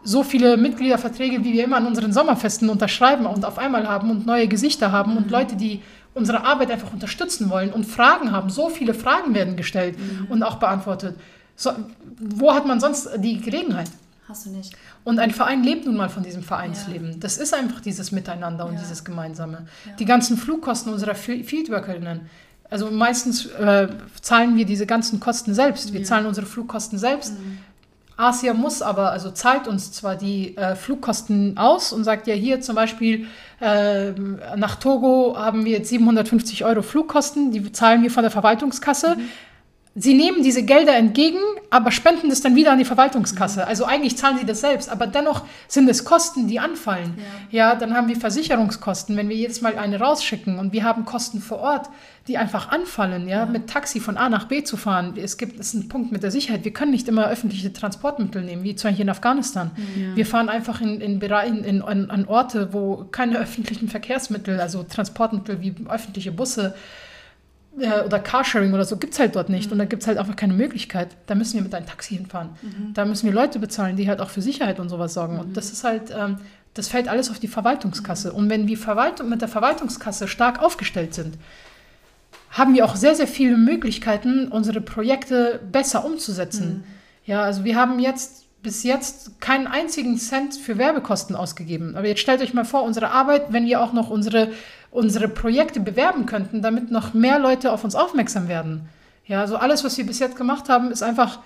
so viele Mitgliederverträge, wie wir immer an unseren Sommerfesten unterschreiben und auf einmal haben und neue Gesichter haben und Leute, die unsere Arbeit einfach unterstützen wollen und Fragen haben. So viele Fragen werden gestellt und auch beantwortet. So, wo hat man sonst die Gelegenheit? Hast du nicht. Und ein Verein lebt nun mal von diesem Vereinsleben. Das ist einfach dieses Miteinander und Ja. dieses Gemeinsame. Ja. Die ganzen Flugkosten unserer Fi- Fieldworkerinnen. Also meistens äh, zahlen wir diese ganzen Kosten selbst. Wir zahlen unsere Flugkosten selbst. Asia muss aber, also zahlt uns zwar die äh, Flugkosten aus und sagt ja hier zum Beispiel ähm, nach Togo haben wir jetzt 750 Euro Flugkosten, die zahlen wir von der Verwaltungskasse. Sie nehmen diese Gelder entgegen, aber spenden das dann wieder an die Verwaltungskasse. Also eigentlich zahlen sie das selbst, aber dennoch sind es Kosten, die anfallen. Ja. dann haben wir Versicherungskosten, wenn wir jedes Mal eine rausschicken und wir haben Kosten vor Ort, die einfach anfallen, ja, mit Taxi von A nach B zu fahren. Es gibt es ist ein Punkt mit der Sicherheit. Wir können nicht immer öffentliche Transportmittel nehmen, wie zum Beispiel in Afghanistan. Wir fahren einfach in, in, Bereichen- in, an, an Orte, wo keine öffentlichen Verkehrsmittel, also Transportmittel wie öffentliche Busse, äh, oder Carsharing oder so gibt es halt dort nicht. Und da gibt es halt einfach keine Möglichkeit. Da müssen wir mit einem Taxi hinfahren. Da müssen wir Leute bezahlen, die halt auch für Sicherheit und sowas sorgen. Und das ist halt, ähm, das fällt alles auf die Verwaltungskasse. Und wenn wir Verwaltung, mit der Verwaltungskasse stark aufgestellt sind, haben wir auch sehr, sehr viele Möglichkeiten, unsere Projekte besser umzusetzen. Ja, also wir haben jetzt bis jetzt keinen einzigen Cent für Werbekosten ausgegeben. Aber jetzt stellt euch mal vor, unsere Arbeit, wenn wir auch noch unsere, unsere Projekte bewerben könnten, damit noch mehr Leute auf uns aufmerksam werden. Ja, also alles, was wir bis jetzt gemacht haben, ist einfach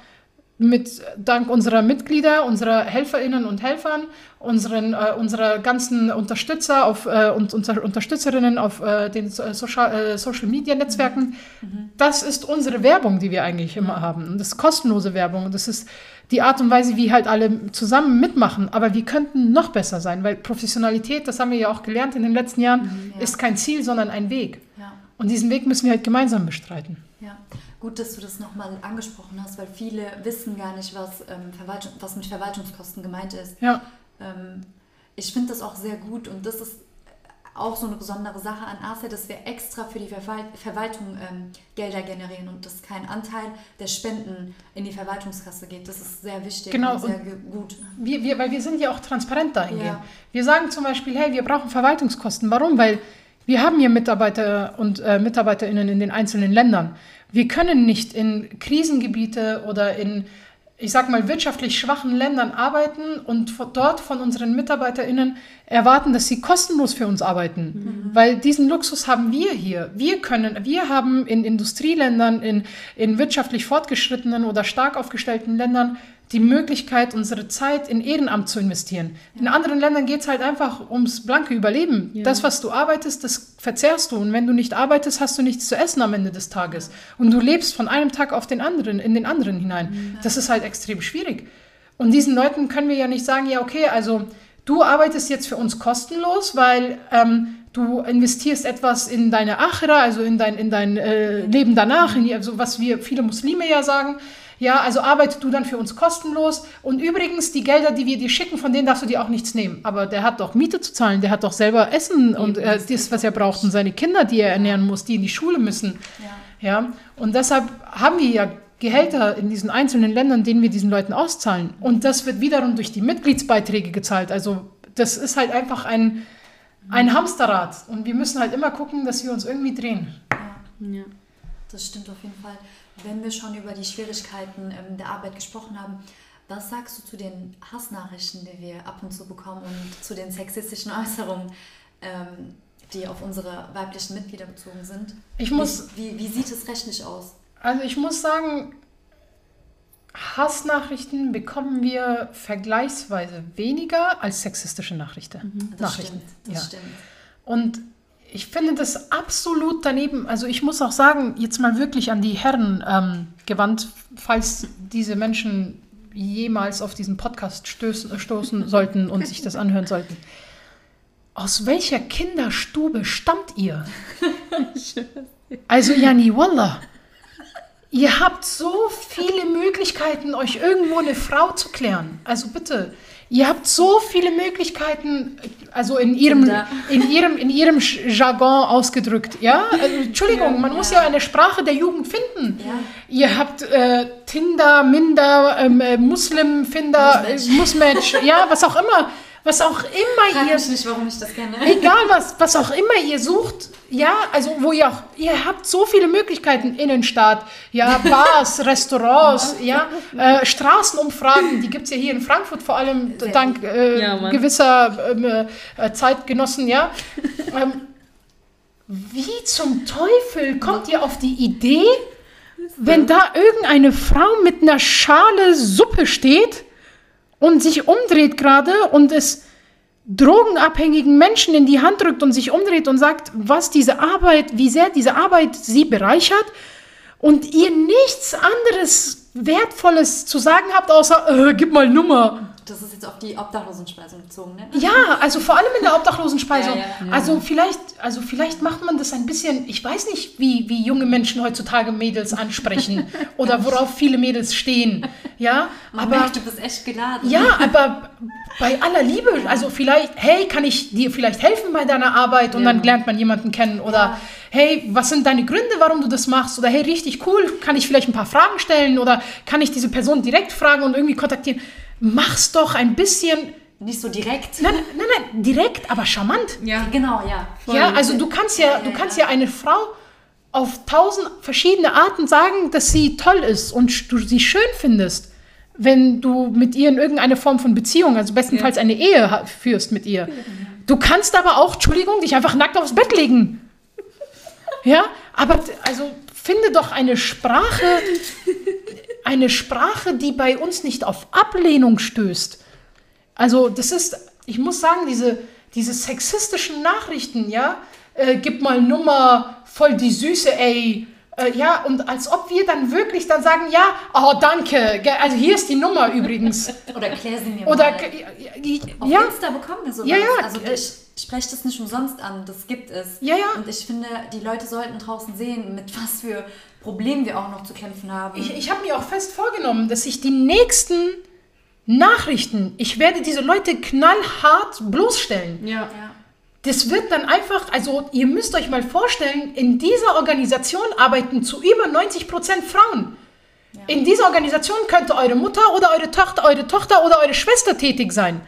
mit dank unserer Mitglieder, unserer Helferinnen und Helfern, unseren, äh, unserer ganzen Unterstützer auf, äh, und unser Unterstützerinnen auf äh, den so- äh, Social, äh, Social Media Netzwerken. Das ist unsere Werbung, die wir eigentlich immer haben. Und das ist kostenlose Werbung. Und das ist die Art und Weise, wie halt alle zusammen mitmachen. Aber wir könnten noch besser sein, weil Professionalität, das haben wir ja auch gelernt in den letzten Jahren, ja. ist kein Ziel, sondern ein Weg. Ja. Und diesen Weg müssen wir halt gemeinsam bestreiten. Ja, gut, dass du das nochmal angesprochen hast, weil viele wissen gar nicht, was, ähm, Verwaltung, was mit Verwaltungskosten gemeint ist. Ja. Ähm, ich finde das auch sehr gut und das ist auch so eine besondere Sache an ASA, dass wir extra für die Verwalt Verwaltung ähm, Gelder generieren und dass kein Anteil der Spenden in die Verwaltungskasse geht. Das ist sehr wichtig Genau, und sehr und gut. Wir, wir, weil wir sind ja auch transparent dahingehend. Ja. Wir sagen zum Beispiel, hey, wir brauchen Verwaltungskosten. Warum? Weil wir haben hier Mitarbeiter und äh, MitarbeiterInnen in den einzelnen Ländern. Wir können nicht in Krisengebiete oder in, ich sag mal, wirtschaftlich schwachen Ländern arbeiten und von dort von unseren MitarbeiterInnen erwarten, dass sie kostenlos für uns arbeiten. Weil diesen Luxus haben wir hier. Wir können, wir haben in Industrieländern, in, in wirtschaftlich fortgeschrittenen oder stark aufgestellten Ländern die Möglichkeit, unsere Zeit in Ehrenamt zu investieren. In anderen Ländern geht es halt einfach ums blanke Überleben. Das, was du arbeitest, das verzehrst du. Und wenn du nicht arbeitest, hast du nichts zu essen am Ende des Tages. Und du lebst von einem Tag auf den anderen, in den anderen hinein. Das ist halt extrem schwierig. Und diesen Leuten können wir ja nicht sagen, ja, okay, also du arbeitest jetzt für uns kostenlos, weil ähm, du investierst etwas in deine Achira, also in dein, in dein äh, Leben danach, in also was wir viele Muslime ja sagen. Ja, also arbeite du dann für uns kostenlos. Und übrigens, die Gelder, die wir dir schicken, von denen darfst du dir auch nichts nehmen. Aber der hat doch Miete zu zahlen, der hat doch selber Essen und äh, das, was er braucht und seine Kinder, die er ernähren muss, die in die Schule müssen. Ja. Ja, und deshalb haben wir ja Gehälter in diesen einzelnen Ländern, denen wir diesen Leuten auszahlen. Und das wird wiederum durch die Mitgliedsbeiträge gezahlt. Also das ist halt einfach ein, ein Hamsterrad. Und wir müssen halt immer gucken, dass wir uns irgendwie drehen. Ja. Das stimmt auf jeden Fall. Wenn wir schon über die Schwierigkeiten ähm, der Arbeit gesprochen haben, was sagst du zu den Hassnachrichten, die wir ab und zu bekommen und zu den sexistischen Äußerungen, ähm, die auf unsere weiblichen Mitglieder bezogen sind? Ich muss, Wie, wie, sieht es rechtlich aus? also ich muss sagen, Hassnachrichten bekommen wir vergleichsweise weniger als sexistische Nachrichten. Das Nachrichten. stimmt. Das ja. stimmt. Und ich finde das absolut daneben. Also ich muss auch sagen, jetzt mal wirklich an die Herren ähm, gewandt, falls diese Menschen jemals auf diesen Podcast stößen, stoßen sollten und sich das anhören sollten. Aus welcher Kinderstube stammt ihr? Also Jani Wallah, ihr habt so viele Möglichkeiten, euch irgendwo eine Frau zu klären. Also bitte, ihr habt so viele Möglichkeiten, also in ihrem, in ihrem, in ihrem Jargon ausgedrückt. Ja, also, Entschuldigung, man muss ja eine Sprache der Jugend finden. Ja. Ihr habt äh, Tinder, Minder, ähm, äh, Muslim, Finder, Musmatch. Musmatch, ja, was auch immer. Was auch immer Frag ihr mich nicht, warum ich das kenne. Egal was, was auch immer ihr sucht, ja, also wo ihr auch, ihr habt so viele Möglichkeiten, Innenstadt, ja, Bars, Restaurants, ja, äh, Straßenumfragen, die gibt es ja hier in Frankfurt vor allem Sehr dank äh, Ja, gewisser ähm, äh, Zeitgenossen, ja. ähm, wie zum Teufel kommt ihr auf die Idee, wenn da irgendeine Frau mit einer Schale Suppe steht und sich umdreht gerade und es drogenabhängigen Menschen in die Hand drückt und sich umdreht und sagt, was diese Arbeit, wie sehr diese Arbeit sie bereichert und ihr nichts anderes Wertvolles zu sagen habt, außer, äh, gib mal Nummer. Das ist jetzt auf die Obdachlosenspeisung bezogen, ne? Ja, also vor allem in der Obdachlosenspeisung. Ja, ja. Also vielleicht, also vielleicht macht man das ein bisschen, ich weiß nicht, wie, wie junge Menschen heutzutage Mädels ansprechen oder worauf viele Mädels stehen. Ja, Man aber merkt, du bist echt geladen. ja, aber bei aller Liebe, also vielleicht, hey, kann ich dir vielleicht helfen bei deiner Arbeit und dann lernt man jemanden kennen oder hey, was sind deine Gründe, warum du das machst oder hey, richtig cool, kann ich vielleicht ein paar Fragen stellen oder kann ich diese Person direkt fragen und irgendwie kontaktieren? Mach's doch ein bisschen, Nicht so direkt. nein, nein, nein, direkt, aber charmant. Ja. Genau, ja. Voll. Ja, also du kannst ja, Ja, du ja, kannst ja. ja eine Frau auf tausend verschiedene Arten sagen, dass sie toll ist und du sie schön findest, wenn du mit ihr in irgendeine Form von Beziehung, also bestenfalls eine Ehe führst mit ihr. Du kannst aber auch, Entschuldigung, dich einfach nackt aufs Bett legen. Ja, aber also finde doch eine Sprache, eine Sprache, die bei uns nicht auf Ablehnung stößt. Also das ist, ich muss sagen, diese, diese sexistischen Nachrichten, ja, äh, gib mal Nummer, voll die Süße, ey. Äh, ja, und als ob wir dann wirklich dann sagen, ja, oh danke, also hier ist die Nummer übrigens. Oder klär sie mir Oder, mal. Auf ja, Insta bekommen wir sowas. Ja, ja, Also ich spreche das nicht umsonst an, das gibt es. Ja, ja. Und ich finde, die Leute sollten draußen sehen, mit was für Problemen wir auch noch zu kämpfen haben. ich, ich habe mir auch fest vorgenommen, dass ich die nächsten Nachrichten, ich werde diese Leute knallhart bloßstellen. Ja. ja. das wird dann einfach, also ihr müsst euch mal vorstellen, in dieser Organisation arbeiten zu über 90 Prozent Frauen. In dieser Organisation könnte eure Mutter oder eure Tochter, eure Tochter oder eure Schwester tätig sein.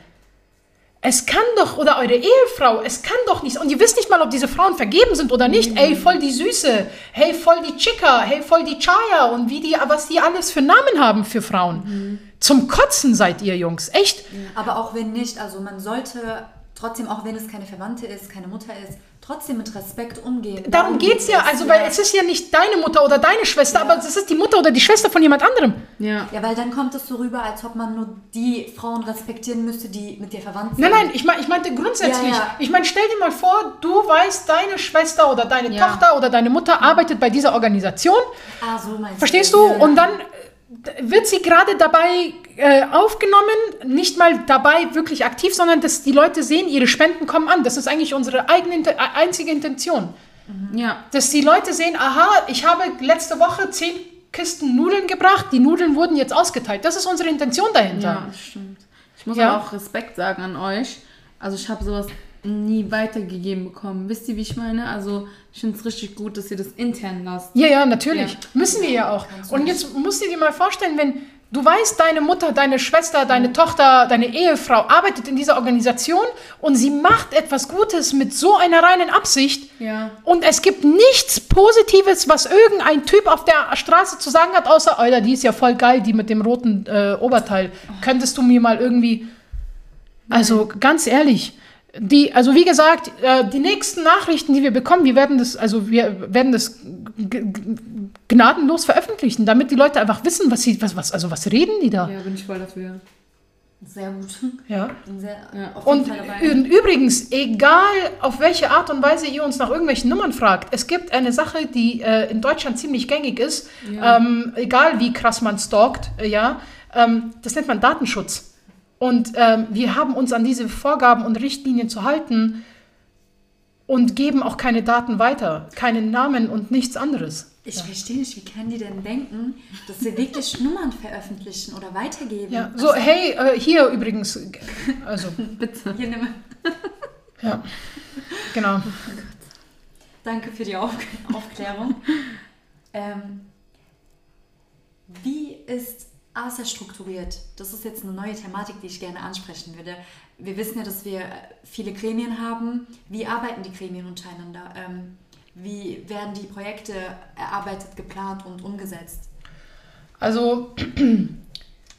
Es kann doch, oder eure Ehefrau, es kann doch nicht, und ihr wisst nicht mal, ob diese Frauen vergeben sind oder nicht. Ey, voll die Süße, hey, voll die Chica, hey, voll die Chaya und wie die, was die alles für Namen haben für Frauen. Zum Kotzen seid ihr Jungs, echt. Aber auch wenn nicht, also man sollte trotzdem, auch wenn es keine Verwandte ist, keine Mutter ist, trotzdem mit Respekt umgehen. Darum geht's ja, also weil es ist ja nicht deine Mutter oder deine Schwester, aber es ist die Mutter oder die Schwester von jemand anderem. Ja. Ja, weil dann kommt es so rüber, als ob man nur die Frauen respektieren müsste, die mit dir verwandt sind. Nein, nein, ich, mein, ich meinte grundsätzlich. Ja, ja. Ich meine, stell dir mal vor, du weißt, deine Schwester oder deine Ja. Tochter oder deine Mutter arbeitet bei dieser Organisation. Ah, so meinst Verstehst du? du? Ja. Und dann wird sie gerade dabei äh, aufgenommen, nicht mal dabei wirklich aktiv, sondern dass die Leute sehen, ihre Spenden kommen an. Das ist eigentlich unsere eigene, äh, einzige Intention. Ja. Dass die Leute sehen, aha, ich habe letzte Woche zehn Kisten Nudeln gebracht, die Nudeln wurden jetzt ausgeteilt. Das ist unsere Intention dahinter. Ja, das stimmt. Ich muss Ja. aber auch Respekt sagen an euch. Also ich habe sowas nie weitergegeben bekommen. Wisst ihr, wie ich meine? Also ich finde es richtig gut, dass ihr das intern lasst. Ja, ja, natürlich. Ja. Müssen wir ja auch. Und jetzt musst du dir mal vorstellen, wenn du weißt, deine Mutter, deine Schwester, deine Tochter, deine Ehefrau arbeitet in dieser Organisation und sie macht etwas Gutes mit so einer reinen Absicht. Ja. Und es gibt nichts Positives, was irgendein Typ auf der Straße zu sagen hat, außer, Alter, die ist ja voll geil, die mit dem roten äh, Oberteil. Könntest du mir mal irgendwie. Also ganz ehrlich, die, also wie gesagt, äh, die nächsten Nachrichten, die wir bekommen, wir werden das, also wir werden das gnadenlos veröffentlichen, damit die Leute einfach wissen, was sie, was, was, also was reden die da. Ja, bin ich voll dafür. Sehr gut. Ja. Sehr, Ja. Und Fall dabei. ü- übrigens, egal auf welche Art und Weise ihr uns nach irgendwelchen Nummern fragt, es gibt eine Sache, die äh, in Deutschland ziemlich gängig ist, Ja. ähm, egal wie krass man stalkt, äh, ja, ähm, das nennt man Datenschutz. Und ähm, wir haben uns an diese Vorgaben und Richtlinien zu halten und geben auch keine Daten weiter, keinen Namen und nichts anderes. Ich verstehe nicht, wie können die denn denken, dass sie wirklich Nummern veröffentlichen oder weitergeben? Ja, so, hey, äh, hier übrigens, also, Bitte. Hier, nimm. ja, genau. Danke für die Auf Aufklärung. ähm, wie ist ASA strukturiert? Das ist jetzt eine neue Thematik, die ich gerne ansprechen würde. Wir wissen ja, dass wir viele Gremien haben. Wie arbeiten die Gremien untereinander? Ähm, wie werden die Projekte erarbeitet, geplant und umgesetzt? Also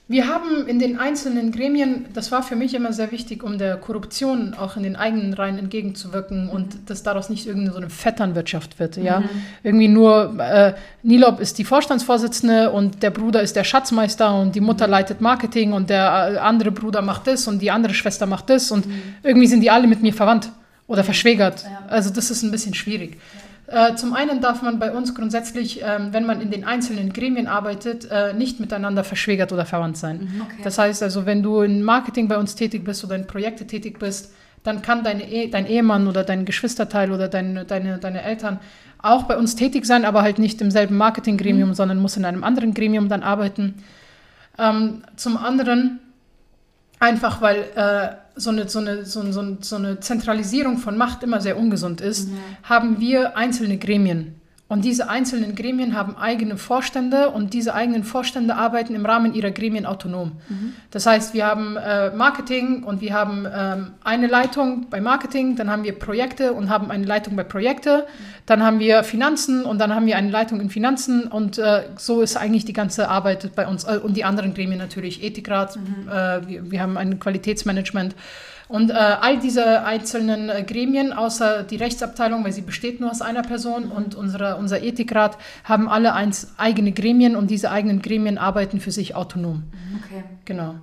wir haben in den einzelnen Gremien, das war für mich immer sehr wichtig, um der Korruption auch in den eigenen Reihen entgegenzuwirken und dass daraus nicht irgendeine so eine Vetternwirtschaft wird. Ja? Irgendwie nur, äh, Nilop ist die Vorstandsvorsitzende und der Bruder ist der Schatzmeister und die Mutter leitet Marketing und der äh, andere Bruder macht das und die andere Schwester macht das und irgendwie sind die alle mit mir verwandt oder verschwägert. Ja. Also das ist ein bisschen schwierig. Äh, zum einen darf man bei uns grundsätzlich, ähm, wenn man in den einzelnen Gremien arbeitet, äh, nicht miteinander verschwägert oder verwandt sein. Okay. Das heißt also, wenn du in Marketing bei uns tätig bist oder in Projekte tätig bist, dann kann deine e dein Ehemann oder dein Geschwisterteil oder dein, deine, deine Eltern auch bei uns tätig sein, aber halt nicht im selben Marketinggremium, sondern muss in einem anderen Gremium dann arbeiten. Ähm, zum anderen einfach, weil äh, so, eine, so, eine, so, eine, so eine Zentralisierung von Macht immer sehr ungesund ist, haben wir einzelne Gremien. Und diese einzelnen Gremien haben eigene Vorstände und diese eigenen Vorstände arbeiten im Rahmen ihrer Gremien autonom. Das heißt, wir haben äh, Marketing und wir haben ähm, eine Leitung bei Marketing, dann haben wir Projekte und haben eine Leitung bei Projekte, dann haben wir Finanzen und dann haben wir eine Leitung in Finanzen und äh, so ist eigentlich die ganze Arbeit bei uns äh, und die anderen Gremien natürlich, Ethikrat, äh, wir, wir haben ein Qualitätsmanagement. Und äh, all diese einzelnen äh, Gremien, außer die Rechtsabteilung, weil sie besteht nur aus einer Person und unsere, unser Ethikrat, haben alle eins, eigene Gremien und diese eigenen Gremien arbeiten für sich autonom. Okay. Genau.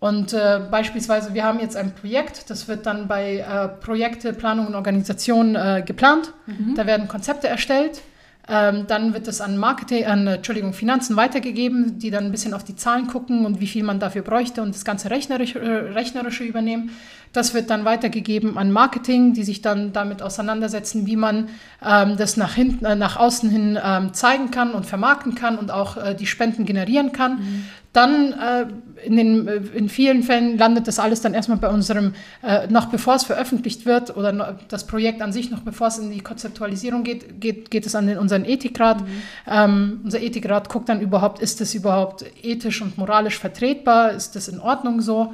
Und äh, beispielsweise, wir haben jetzt ein Projekt, das wird dann bei äh, Projekte, Planung und Organisation äh, geplant. Da werden Konzepte erstellt. Ähm, dann wird es an Marketing, an Entschuldigung, Finanzen weitergegeben, die dann ein bisschen auf die Zahlen gucken und wie viel man dafür bräuchte und das ganze rechnerisch, äh, Rechnerische übernehmen. Das wird dann weitergegeben an Marketing, die sich dann damit auseinandersetzen, wie man ähm, das nach hinten, äh, nach außen hin ähm, zeigen kann und vermarkten kann und auch äh, die Spenden generieren kann. Mhm. Dann äh, in, den, äh, in vielen Fällen landet das alles dann erstmal bei unserem, äh, noch bevor es veröffentlicht wird oder noch, das Projekt an sich, noch bevor es in die Konzeptualisierung geht, geht, geht es an den, unseren Ethikrat. Mhm. Ähm, unser Ethikrat guckt dann überhaupt, ist das überhaupt ethisch und moralisch vertretbar? Ist das in Ordnung so?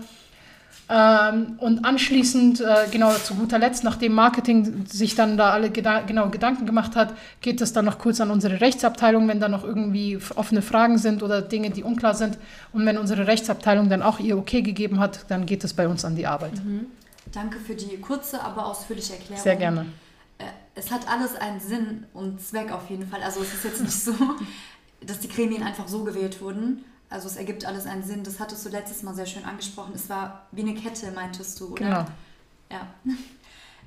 Ähm, und anschließend, äh, genau zu guter Letzt, nachdem Marketing sich dann da alle geda genau Gedanken gemacht hat, geht es dann noch kurz an unsere Rechtsabteilung, wenn da noch irgendwie offene Fragen sind oder Dinge, die unklar sind. Und wenn unsere Rechtsabteilung dann auch ihr Okay gegeben hat, dann geht es bei uns an die Arbeit. Mhm. Danke für die kurze, aber ausführliche Erklärung. Sehr gerne. Äh, es hat alles einen Sinn und Zweck auf jeden Fall. Also es ist jetzt nicht so, dass die Gremien einfach so gewählt wurden also es ergibt alles einen Sinn. Das hattest du letztes Mal sehr schön angesprochen. Es war wie eine Kette, meintest du, oder? Genau. Ja.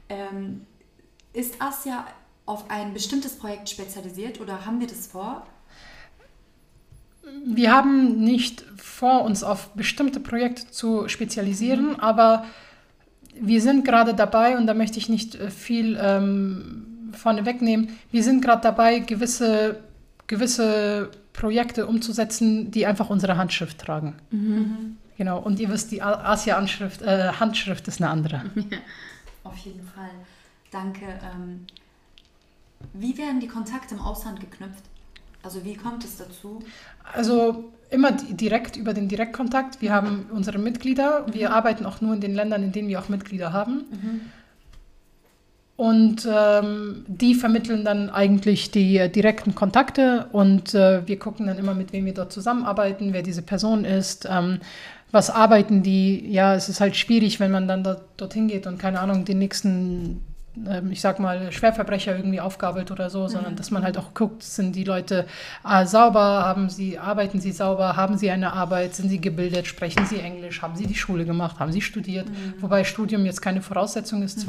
ähm, ist Asia auf ein bestimmtes Projekt spezialisiert oder haben wir das vor? Wir haben nicht vor, uns auf bestimmte Projekte zu spezialisieren, mhm. aber wir sind gerade dabei, und da möchte ich nicht äh, viel ähm, vorne wegnehmen, wir sind gerade dabei, gewisse, gewisse Projekte umzusetzen, die einfach unsere Handschrift tragen. Mhm. Genau, und ihr wisst, die Asia-Handschrift äh, Handschrift ist eine andere. Ja, auf jeden Fall. Danke. Ähm, wie werden die Kontakte im Ausland geknüpft? Also wie kommt es dazu? Also immer direkt über den Direktkontakt. Wir haben unsere Mitglieder. Wir mhm. arbeiten auch nur in den Ländern, in denen wir auch Mitglieder haben. Mhm. Und ähm, die vermitteln dann eigentlich die äh, direkten Kontakte und äh, wir gucken dann immer, mit wem wir dort zusammenarbeiten, wer diese Person ist, ähm, was arbeiten die. Ja, es ist halt schwierig, wenn man dann dort, dorthin geht und keine Ahnung, den nächsten, ähm, ich sag mal, Schwerverbrecher irgendwie aufgabelt oder so, mhm. sondern dass man halt auch guckt, sind die Leute äh, sauber, haben sie, arbeiten sie sauber, haben sie eine Arbeit, sind sie gebildet, sprechen sie Englisch, haben sie die Schule gemacht, haben sie studiert, mhm. wobei Studium jetzt keine Voraussetzung ist, mhm.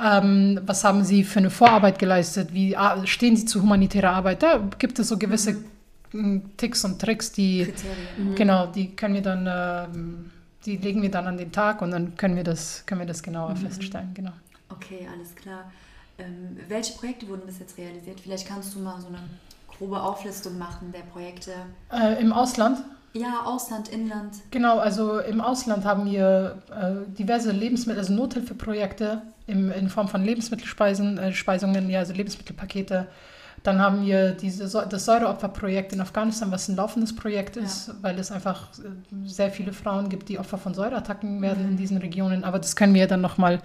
Ähm, was haben Sie für eine Vorarbeit geleistet? Wie stehen Sie zu humanitärer Arbeit? Da gibt es so gewisse mhm. Ticks und Tricks, die mhm. genau, die können wir dann, ähm, die legen wir dann an den Tag und dann können wir das, können wir das genauer mhm. feststellen. Genau. Okay, alles klar. Ähm, welche Projekte wurden bis jetzt realisiert? Vielleicht kannst du mal so eine grobe Auflistung machen der Projekte. Äh, Im Ausland? Ja, Ausland, Inland. Genau, also im Ausland haben wir äh, diverse Lebensmittel, also Nothilfeprojekte im, in Form von Lebensmittelspeisen, äh, Speisungen, ja, also Lebensmittelpakete. Dann haben wir diese, das Säureopferprojekt in Afghanistan, was ein laufendes Projekt ist, ja. weil es einfach äh, sehr viele Frauen gibt, die Opfer von Säureattacken werden mhm. in diesen Regionen. Aber das können wir dann nochmal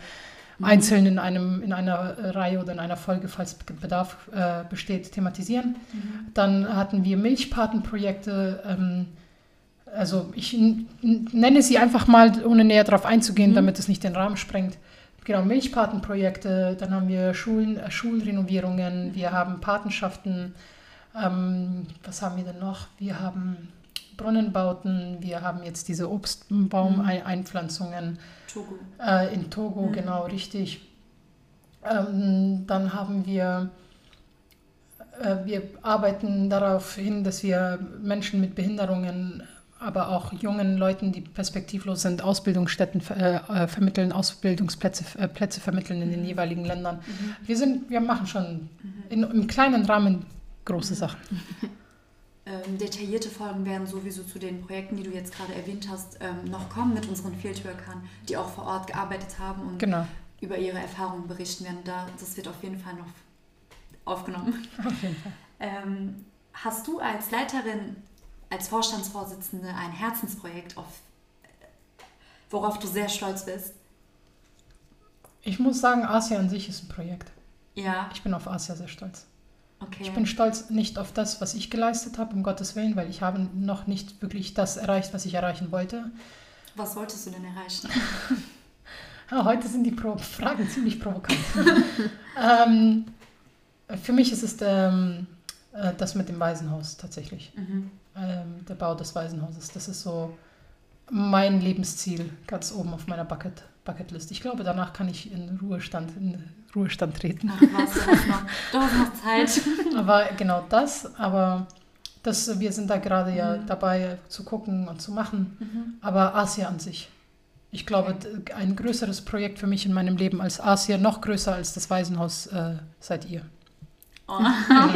mhm. einzeln in, einem, in einer Reihe oder in einer Folge, falls Bedarf äh, besteht, thematisieren. Mhm. Dann hatten wir Milchpatenprojekte. Ähm, also ich nenne sie einfach mal, ohne näher darauf einzugehen, mhm. damit es nicht den Rahmen sprengt. Genau, Milchpatenprojekte, dann haben wir Schulen, äh, Schulrenovierungen, wir haben Patenschaften, ähm, was haben wir denn noch? Wir haben Brunnenbauten, wir haben jetzt diese Obstbaumeinpflanzungen. Togo. Äh, in Togo, mhm. genau, richtig. Ähm, dann haben wir äh, wir arbeiten darauf hin, dass wir Menschen mit Behinderungen aber auch jungen Leuten, die perspektivlos sind, Ausbildungsstätten äh, äh, vermitteln, Ausbildungsplätze äh, Plätze vermitteln in den mhm. jeweiligen Ländern. Mhm. Wir, sind, wir machen schon mhm. in, im kleinen Rahmen große mhm. Sachen. Ähm, detaillierte Folgen werden sowieso zu den Projekten, die du jetzt gerade erwähnt hast, ähm, noch kommen mit unseren Fieldworkern, die auch vor Ort gearbeitet haben und genau. über ihre Erfahrungen berichten werden. Da, das wird auf jeden Fall noch aufgenommen. Auf jeden Fall. Ähm, hast du als Leiterin als Vorstandsvorsitzende ein Herzensprojekt, auf, worauf du sehr stolz bist? Ich muss sagen, Asia an sich ist ein Projekt. Ja. Ich bin auf Asia sehr stolz. Okay. Ich bin stolz nicht auf das, was ich geleistet habe, um Gottes Willen, weil ich habe noch nicht wirklich das erreicht, was ich erreichen wollte. Was wolltest du denn erreichen? ja, heute sind die Pro Fragen ziemlich provokant. ähm, für mich ist es ähm, äh, das mit dem Waisenhaus tatsächlich. Mhm ähm, der Bau des Waisenhauses. Das ist so mein Lebensziel ganz oben auf meiner Bucket, Bucketlist. Ich glaube, danach kann ich in Ruhestand, in Ruhestand treten. Ach was, du hast noch, du hast noch Zeit. aber genau das, aber das, wir sind da gerade ja mhm. dabei zu gucken und zu machen. Mhm. Aber Asia an sich Ich glaube, ein größeres Projekt für mich in meinem Leben als Asia, noch größer als das Waisenhaus, äh, seid ihr. Oh,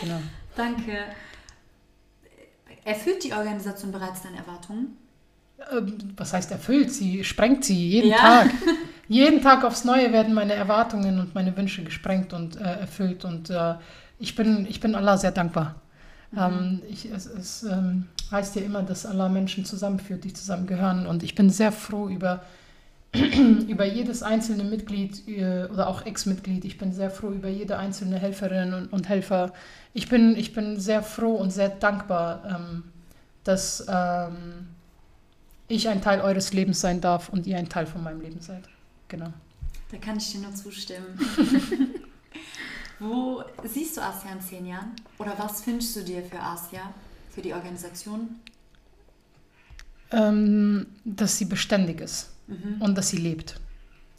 Genau. danke. Erfüllt die Organisation bereits deine Erwartungen? Ähm, was heißt erfüllt? Sie sprengt sie jeden Ja. Tag. Jeden Tag aufs Neue werden meine Erwartungen und meine Wünsche gesprengt und äh, erfüllt. Und äh, ich, bin, ich bin Allah sehr dankbar. Ähm, ich, es es ähm, heißt ja immer, dass Allah Menschen zusammenführt, die zusammengehören. Und ich bin sehr froh über, über jedes einzelne Mitglied äh, oder auch Ex-Mitglied. Ich bin sehr froh über jede einzelne Helferin und, und Helfer. Ich bin, ich bin sehr froh und sehr dankbar, ähm, dass ähm, ich ein Teil eures Lebens sein darf und ihr ein Teil von meinem Leben seid. Genau. Da kann ich dir nur zustimmen. Wo siehst du Asia in zehn Jahren? Oder was wünschst du dir für Asia, für die Organisation? Ähm, dass sie beständig ist Mhm. und dass sie lebt.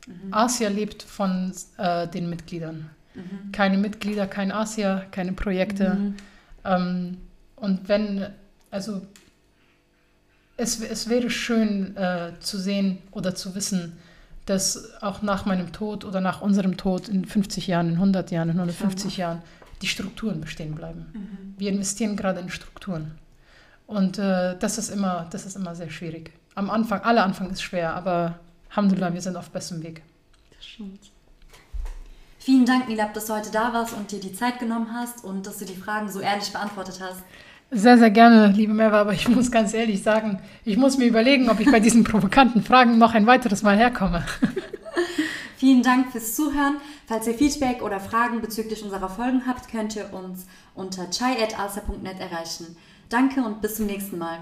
Mhm. Asia lebt von äh, den Mitgliedern. Mhm. Keine Mitglieder, kein Asia, keine Projekte. Mhm. Ähm, und wenn, also es, es wäre schön äh, zu sehen oder zu wissen, dass auch nach meinem Tod oder nach unserem Tod in 50 Jahren, in 100 Jahren, in 150 Jahren die Strukturen bestehen bleiben. Mhm. Wir investieren gerade in Strukturen. Und äh, das, ist immer, das ist immer sehr schwierig. Am Anfang, aller Anfang ist schwer, aber Alhamdulillah, wir sind auf bestem Weg. Das stimmt. Vielen Dank, Milab, dass du heute da warst und dir die Zeit genommen hast und dass du die Fragen so ehrlich beantwortet hast. Sehr, sehr gerne, liebe Merva, aber ich muss ganz ehrlich sagen, ich muss mir überlegen, ob ich bei diesen provokanten Fragen noch ein weiteres Mal herkomme. Vielen Dank fürs Zuhören. Falls ihr Feedback oder Fragen bezüglich unserer Folgen habt, könnt ihr uns unter chai.alsa.net erreichen. Danke und bis zum nächsten Mal.